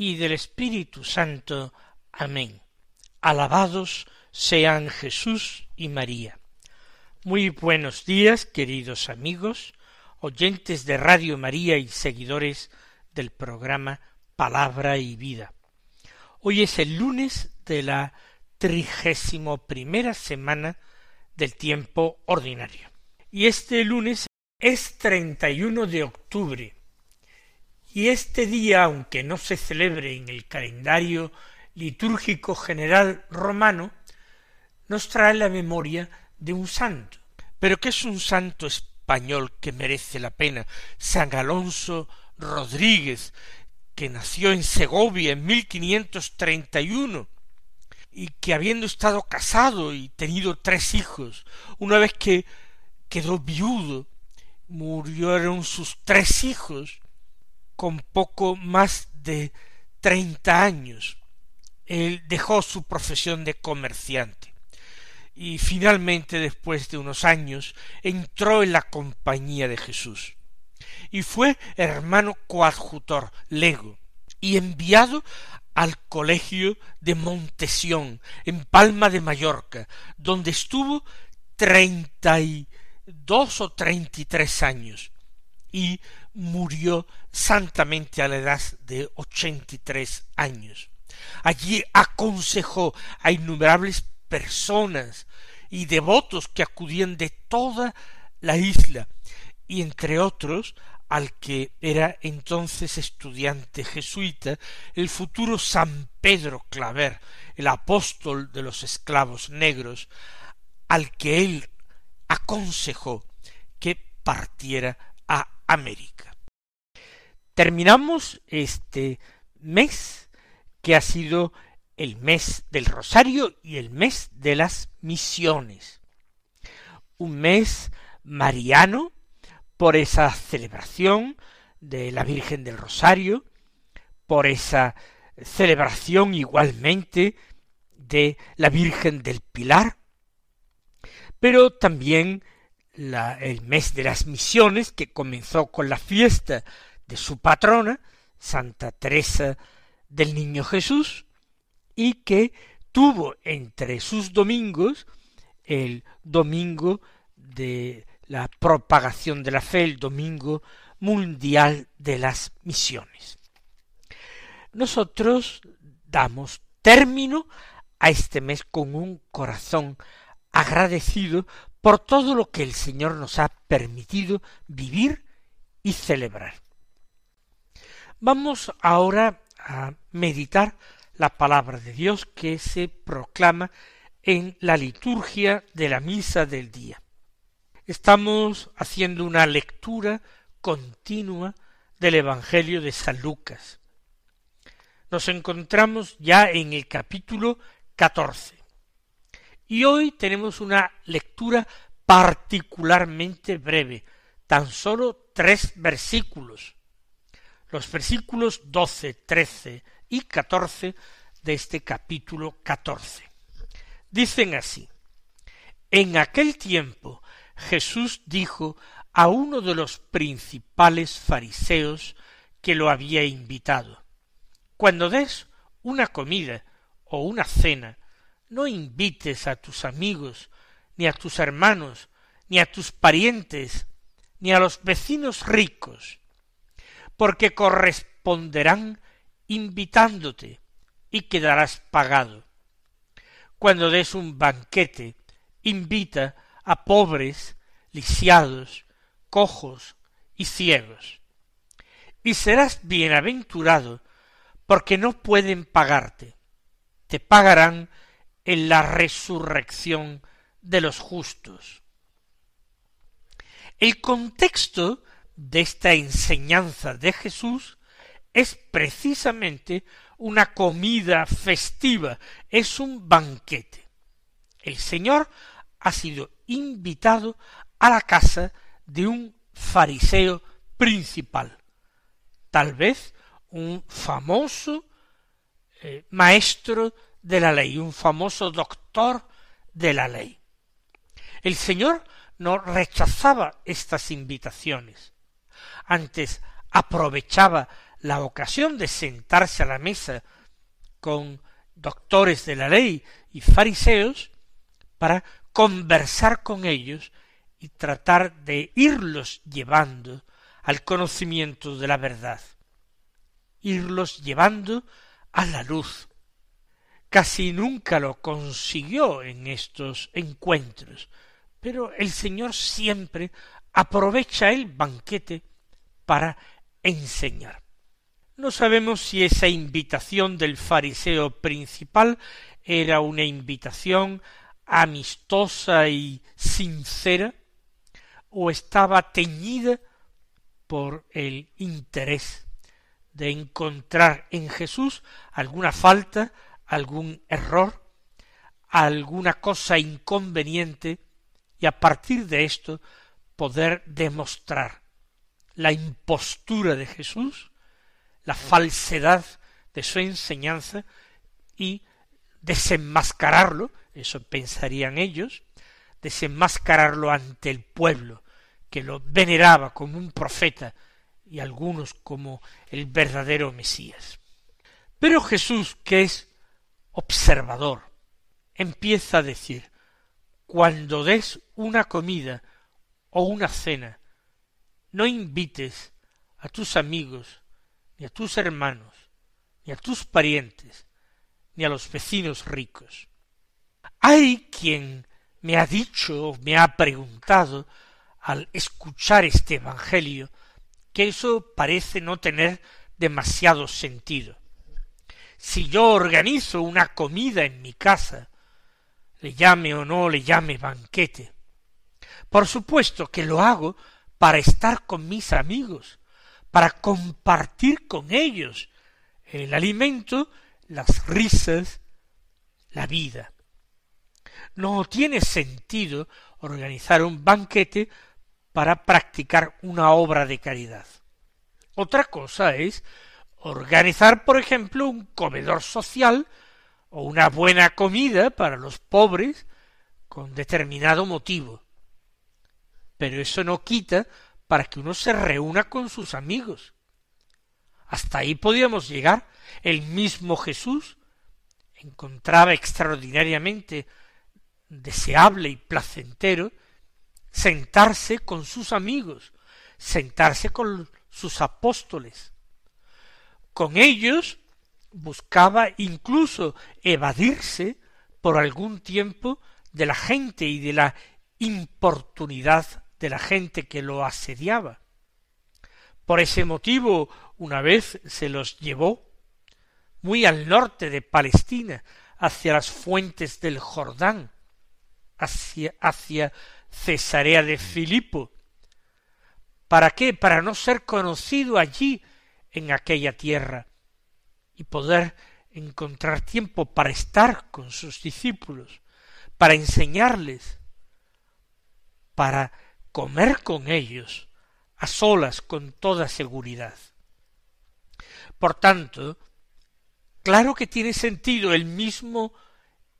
y del Espíritu Santo. Amén. Alabados sean Jesús y María. Muy buenos días, queridos amigos, oyentes de Radio María y seguidores del programa Palabra y Vida. Hoy es el lunes de la trigésimo primera semana del tiempo ordinario. Y este lunes es 31 de octubre y este día, aunque no se celebre en el calendario litúrgico general romano, nos trae la memoria de un santo. Pero que es un santo español que merece la pena, San Alonso Rodríguez, que nació en Segovia en 1531 y que habiendo estado casado y tenido tres hijos, una vez que quedó viudo, murieron sus tres hijos, con poco más de treinta años. Él dejó su profesión de comerciante. Y finalmente después de unos años entró en la compañía de Jesús. Y fue hermano coadjutor lego y enviado al colegio de Montesión en Palma de Mallorca donde estuvo treinta y dos o treinta y tres años y murió santamente a la edad de ochenta y tres años. Allí aconsejó a innumerables personas y devotos que acudían de toda la isla, y entre otros al que era entonces estudiante jesuita, el futuro San Pedro Claver, el apóstol de los esclavos negros, al que él aconsejó que partiera América. Terminamos este mes que ha sido el mes del Rosario y el mes de las misiones. Un mes mariano por esa celebración de la Virgen del Rosario, por esa celebración igualmente de la Virgen del Pilar, pero también el mes de las misiones que comenzó con la fiesta de su patrona, Santa Teresa del Niño Jesús, y que tuvo entre sus domingos el domingo de la propagación de la fe, el domingo mundial de las misiones. Nosotros damos término a este mes con un corazón agradecido por todo lo que el Señor nos ha permitido vivir y celebrar. Vamos ahora a meditar la palabra de Dios que se proclama en la liturgia de la misa del día. Estamos haciendo una lectura continua del Evangelio de San Lucas. Nos encontramos ya en el capítulo catorce. Y hoy tenemos una lectura particularmente breve, tan sólo tres versículos, los versículos doce, trece y catorce de este capítulo catorce. Dicen así En aquel tiempo Jesús dijo a uno de los principales fariseos que lo había invitado Cuando des una comida o una cena, no invites a tus amigos, ni a tus hermanos, ni a tus parientes, ni a los vecinos ricos, porque corresponderán invitándote y quedarás pagado. Cuando des un banquete, invita a pobres, lisiados, cojos y ciegos. Y serás bienaventurado porque no pueden pagarte. Te pagarán en la resurrección de los justos. El contexto de esta enseñanza de Jesús es precisamente una comida festiva, es un banquete. El Señor ha sido invitado a la casa de un fariseo principal, tal vez un famoso eh, maestro de la ley, un famoso doctor de la ley. El Señor no rechazaba estas invitaciones. Antes aprovechaba la ocasión de sentarse a la mesa con doctores de la ley y fariseos para conversar con ellos y tratar de irlos llevando al conocimiento de la verdad, irlos llevando a la luz. Casi nunca lo consiguió en estos encuentros, pero el Señor siempre aprovecha el banquete para enseñar. No sabemos si esa invitación del fariseo principal era una invitación amistosa y sincera, o estaba teñida por el interés de encontrar en Jesús alguna falta, algún error, alguna cosa inconveniente, y a partir de esto poder demostrar la impostura de Jesús, la falsedad de su enseñanza y desenmascararlo, eso pensarían ellos, desenmascararlo ante el pueblo, que lo veneraba como un profeta y algunos como el verdadero Mesías. Pero Jesús, que es observador, empieza a decir, cuando des una comida o una cena, no invites a tus amigos, ni a tus hermanos, ni a tus parientes, ni a los vecinos ricos. Hay quien me ha dicho, me ha preguntado, al escuchar este Evangelio, que eso parece no tener demasiado sentido. Si yo organizo una comida en mi casa, le llame o no le llame banquete, por supuesto que lo hago para estar con mis amigos, para compartir con ellos el alimento, las risas, la vida. No tiene sentido organizar un banquete para practicar una obra de caridad. Otra cosa es organizar, por ejemplo, un comedor social o una buena comida para los pobres con determinado motivo. Pero eso no quita para que uno se reúna con sus amigos. Hasta ahí podíamos llegar. El mismo Jesús encontraba extraordinariamente deseable y placentero sentarse con sus amigos, sentarse con sus apóstoles. Con ellos buscaba incluso evadirse por algún tiempo de la gente y de la importunidad de la gente que lo asediaba. Por ese motivo, una vez se los llevó muy al norte de Palestina, hacia las fuentes del Jordán, hacia, hacia Cesarea de Filipo. ¿Para qué? Para no ser conocido allí en aquella tierra y poder encontrar tiempo para estar con sus discípulos, para enseñarles, para comer con ellos, a solas con toda seguridad. Por tanto, claro que tiene sentido el mismo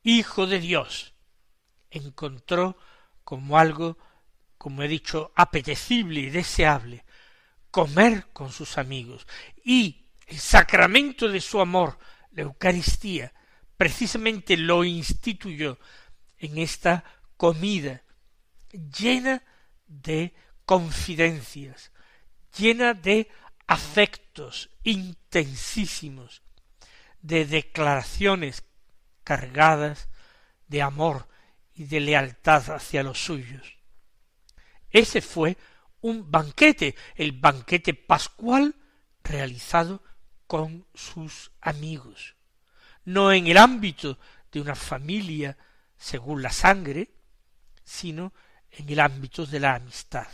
Hijo de Dios encontró como algo, como he dicho, apetecible y deseable, comer con sus amigos. Y el sacramento de su amor, la Eucaristía, precisamente lo instituyó en esta comida llena de confidencias, llena de afectos intensísimos, de declaraciones cargadas de amor y de lealtad hacia los suyos. Ese fue un banquete, el banquete pascual realizado con sus amigos, no en el ámbito de una familia según la sangre, sino en el ámbito de la amistad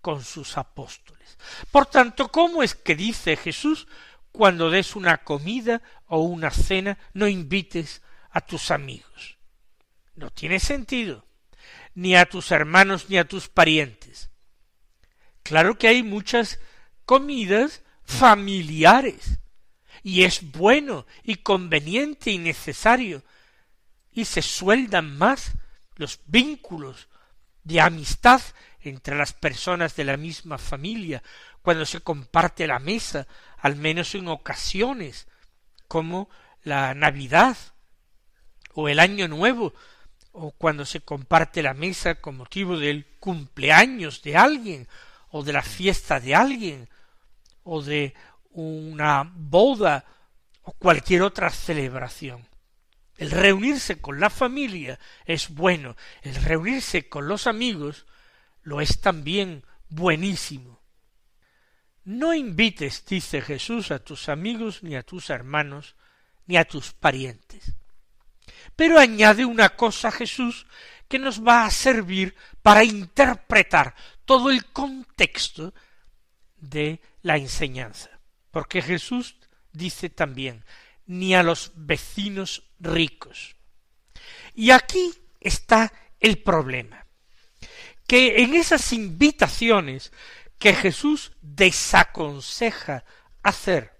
con sus apóstoles. Por tanto, ¿cómo es que dice Jesús cuando des una comida o una cena, no invites a tus amigos. No tiene sentido, ni a tus hermanos ni a tus parientes. Claro que hay muchas comidas familiares, y es bueno y conveniente y necesario, y se sueldan más los vínculos de amistad entre las personas de la misma familia, cuando se comparte la mesa, al menos en ocasiones, como la Navidad o el Año Nuevo, o cuando se comparte la mesa con motivo del cumpleaños de alguien, o de la fiesta de alguien, o de una boda, o cualquier otra celebración. El reunirse con la familia es bueno, el reunirse con los amigos lo es también buenísimo. No invites, dice Jesús, a tus amigos, ni a tus hermanos, ni a tus parientes. Pero añade una cosa Jesús que nos va a servir para interpretar todo el contexto de la enseñanza. Porque Jesús dice también, ni a los vecinos ricos. Y aquí está el problema, que en esas invitaciones que Jesús desaconseja hacer,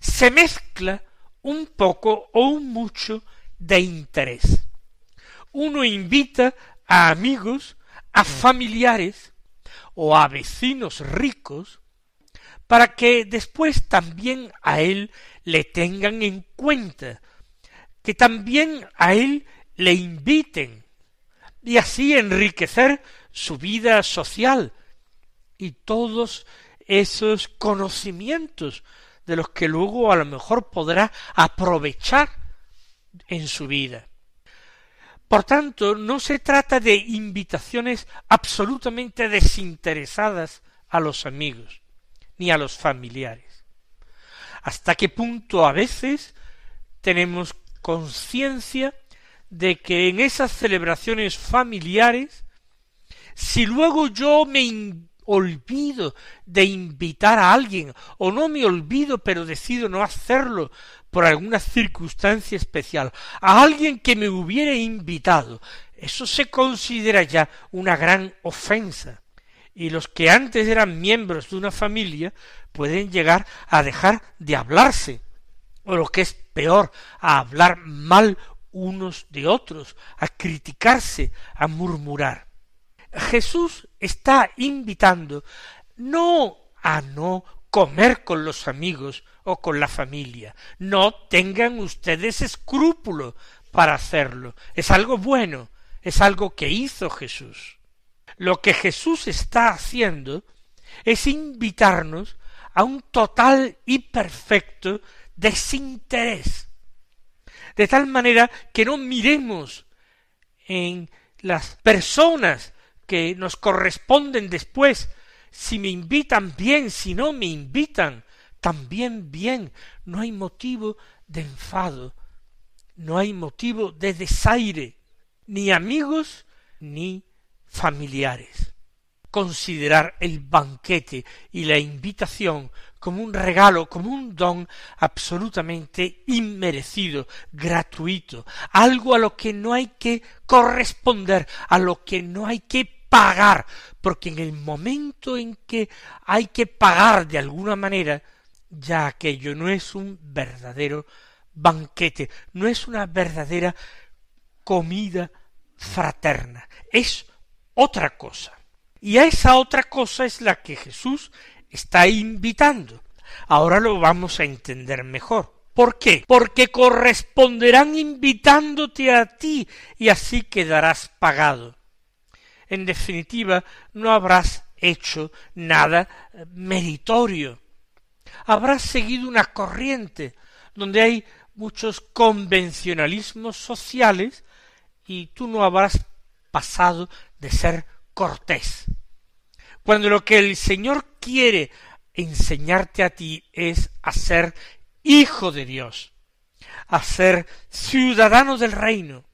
se mezcla un poco o un mucho de interés. Uno invita a amigos, a familiares o a vecinos ricos para que después también a él le tengan en cuenta, que también a él le inviten, y así enriquecer su vida social y todos esos conocimientos de los que luego a lo mejor podrá aprovechar en su vida. Por tanto, no se trata de invitaciones absolutamente desinteresadas a los amigos, ni a los familiares. Hasta qué punto a veces tenemos conciencia de que en esas celebraciones familiares, si luego yo me olvido de invitar a alguien, o no me olvido pero decido no hacerlo por alguna circunstancia especial, a alguien que me hubiera invitado, eso se considera ya una gran ofensa y los que antes eran miembros de una familia pueden llegar a dejar de hablarse, o lo que es peor, a hablar mal unos de otros, a criticarse, a murmurar. Jesús está invitando no a no comer con los amigos o con la familia. No tengan ustedes escrúpulo para hacerlo. Es algo bueno, es algo que hizo Jesús. Lo que Jesús está haciendo es invitarnos a un total y perfecto desinterés. De tal manera que no miremos en las personas que nos corresponden después, si me invitan bien, si no me invitan, también bien. No hay motivo de enfado, no hay motivo de desaire, ni amigos ni familiares. Considerar el banquete y la invitación como un regalo, como un don absolutamente inmerecido, gratuito, algo a lo que no hay que corresponder, a lo que no hay que pagar, porque en el momento en que hay que pagar de alguna manera, ya aquello no es un verdadero banquete, no es una verdadera comida fraterna, es otra cosa. Y a esa otra cosa es la que Jesús está invitando. Ahora lo vamos a entender mejor. ¿Por qué? Porque corresponderán invitándote a ti y así quedarás pagado. En definitiva, no habrás hecho nada meritorio. Habrás seguido una corriente donde hay muchos convencionalismos sociales y tú no habrás pasado de ser cortés. Cuando lo que el Señor quiere enseñarte a ti es a ser hijo de Dios, a ser ciudadano del reino,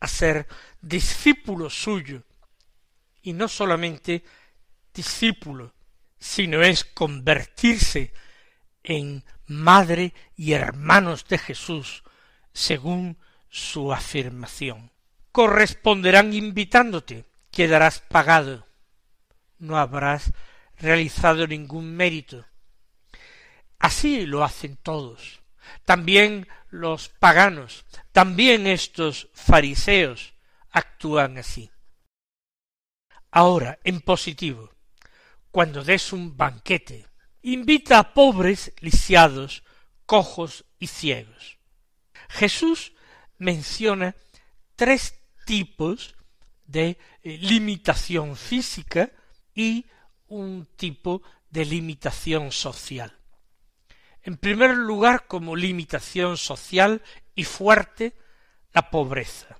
a ser discípulo suyo, y no solamente discípulo, sino es convertirse en madre y hermanos de Jesús, según su afirmación. Corresponderán invitándote, quedarás pagado. No habrás realizado ningún mérito. Así lo hacen todos. También los paganos, también estos fariseos actúan así. Ahora, en positivo, cuando des un banquete, invita a pobres, lisiados, cojos y ciegos. Jesús menciona tres tipos de eh, limitación física y un tipo de limitación social. En primer lugar, como limitación social y fuerte, la pobreza.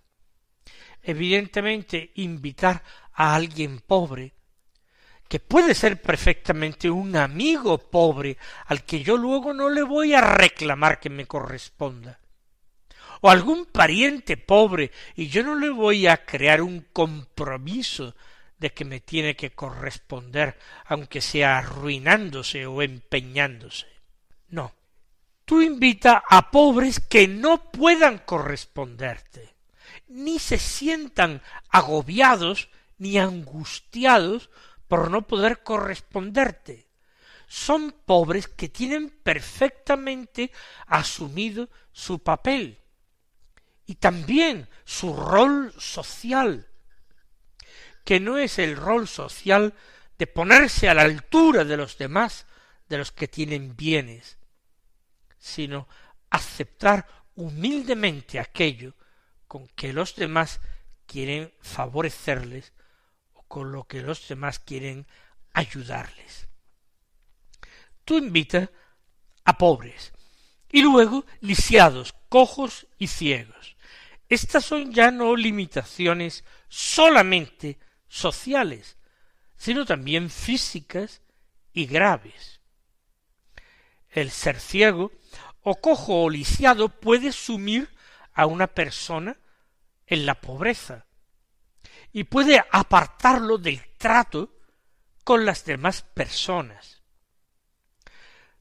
Evidentemente, invitar a alguien pobre, que puede ser perfectamente un amigo pobre al que yo luego no le voy a reclamar que me corresponda, o algún pariente pobre y yo no le voy a crear un compromiso de que me tiene que corresponder, aunque sea arruinándose o empeñándose. No. Tú invita a pobres que no puedan corresponderte, ni se sientan agobiados ni angustiados por no poder corresponderte. Son pobres que tienen perfectamente asumido su papel y también su rol social, que no es el rol social de ponerse a la altura de los demás, de los que tienen bienes, sino aceptar humildemente aquello con que los demás quieren favorecerles o con lo que los demás quieren ayudarles. Tú invita a pobres y luego lisiados, cojos y ciegos. Estas son ya no limitaciones solamente sociales, sino también físicas y graves el ser ciego, o cojo o lisiado puede sumir a una persona en la pobreza y puede apartarlo del trato con las demás personas.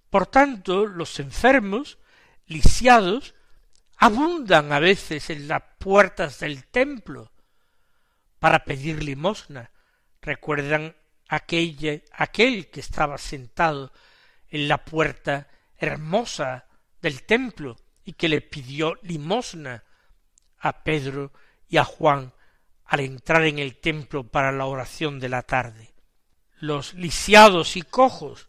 Por tanto, los enfermos, lisiados, abundan a veces en las puertas del templo para pedir limosna. Recuerdan aquel, aquel que estaba sentado en la puerta hermosa del templo y que le pidió limosna a Pedro y a Juan al entrar en el templo para la oración de la tarde. Los lisiados y cojos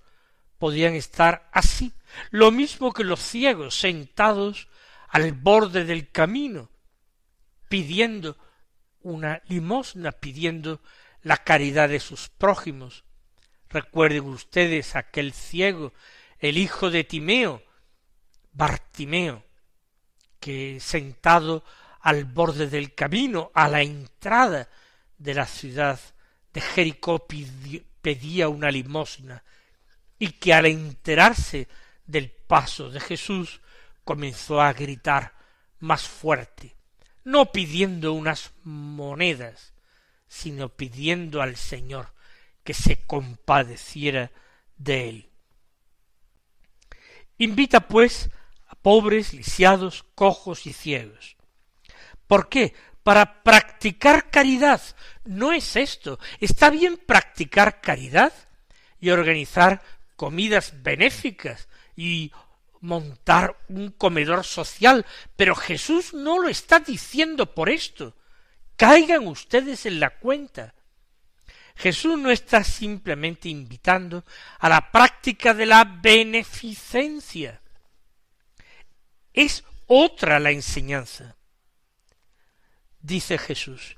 podían estar así, lo mismo que los ciegos sentados al borde del camino, pidiendo una limosna, pidiendo la caridad de sus prójimos, Recuerden ustedes aquel ciego, el hijo de Timeo, Bartimeo, que sentado al borde del camino, a la entrada de la ciudad de Jericó pedía una limosna, y que al enterarse del paso de Jesús comenzó a gritar más fuerte, no pidiendo unas monedas, sino pidiendo al Señor que se compadeciera de él. Invita, pues, pobres, lisiados, cojos y ciegos. ¿Por qué? Para practicar caridad. No es esto. Está bien practicar caridad y organizar comidas benéficas y montar un comedor social, pero Jesús no lo está diciendo por esto. Caigan ustedes en la cuenta. Jesús no está simplemente invitando a la práctica de la beneficencia. Es otra la enseñanza. Dice Jesús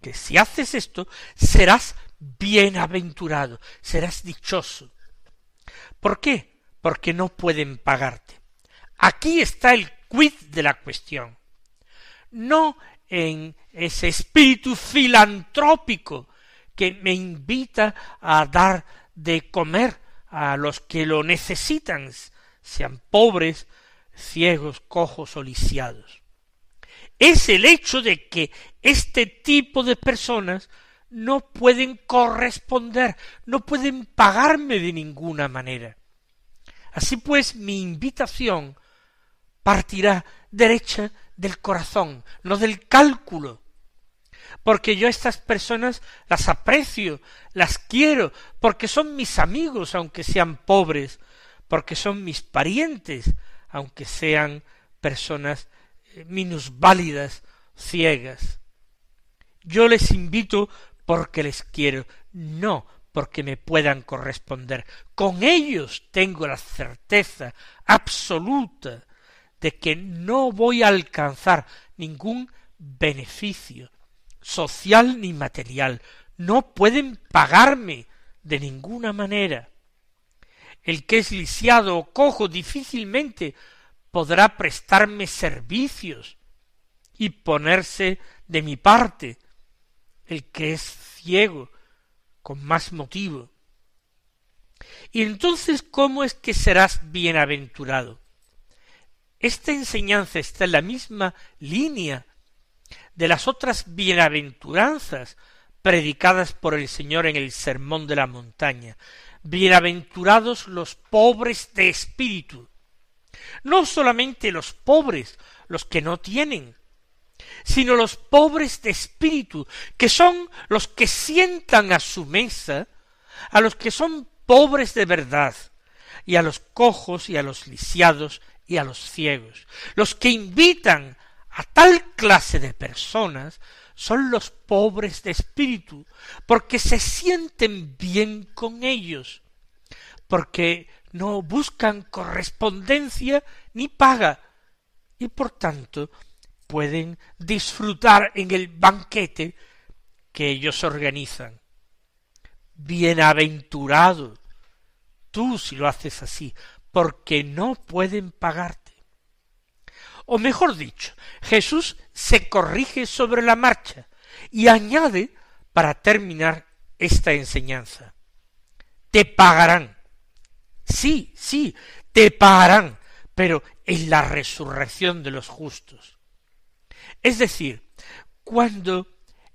que si haces esto serás bienaventurado, serás dichoso. ¿Por qué? Porque no pueden pagarte. Aquí está el quid de la cuestión. No en ese espíritu filantrópico que me invita a dar de comer a los que lo necesitan, sean pobres, ciegos, cojos o lisiados. Es el hecho de que este tipo de personas no pueden corresponder, no pueden pagarme de ninguna manera. Así pues, mi invitación partirá derecha del corazón, no del cálculo, porque yo a estas personas las aprecio, las quiero, porque son mis amigos, aunque sean pobres, porque son mis parientes, aunque sean personas eh, minusválidas, ciegas. Yo les invito porque les quiero, no porque me puedan corresponder. Con ellos tengo la certeza absoluta de que no voy a alcanzar ningún beneficio social ni material. No pueden pagarme de ninguna manera. El que es lisiado o cojo difícilmente podrá prestarme servicios y ponerse de mi parte. El que es ciego con más motivo. Y entonces, ¿cómo es que serás bienaventurado? Esta enseñanza está en la misma línea de las otras bienaventuranzas predicadas por el Señor en el Sermón de la Montaña. Bienaventurados los pobres de espíritu. No solamente los pobres, los que no tienen, sino los pobres de espíritu, que son los que sientan a su mesa a los que son pobres de verdad, y a los cojos y a los lisiados y a los ciegos. Los que invitan a tal clase de personas son los pobres de espíritu, porque se sienten bien con ellos, porque no buscan correspondencia ni paga, y por tanto pueden disfrutar en el banquete que ellos organizan. Bienaventurado tú si lo haces así, porque no pueden pagarte. O mejor dicho, Jesús se corrige sobre la marcha y añade para terminar esta enseñanza. Te pagarán. Sí, sí, te pagarán, pero en la resurrección de los justos. Es decir, cuando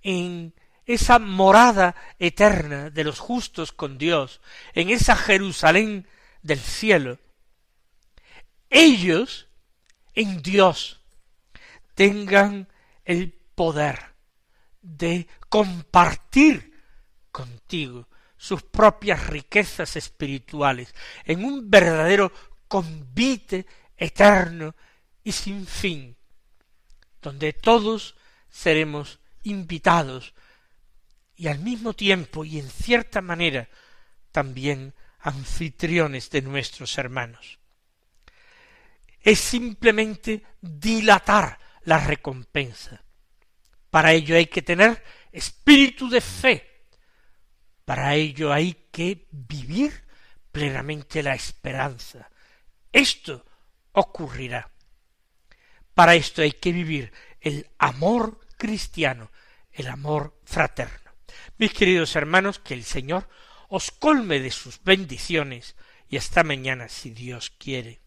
en esa morada eterna de los justos con Dios, en esa Jerusalén del cielo, ellos en Dios tengan el poder de compartir contigo sus propias riquezas espirituales en un verdadero convite eterno y sin fin donde todos seremos invitados y al mismo tiempo y en cierta manera también anfitriones de nuestros hermanos. Es simplemente dilatar la recompensa. Para ello hay que tener espíritu de fe. Para ello hay que vivir plenamente la esperanza. Esto ocurrirá. Para esto hay que vivir el amor cristiano, el amor fraterno. Mis queridos hermanos, que el Señor os colme de sus bendiciones y hasta mañana si Dios quiere.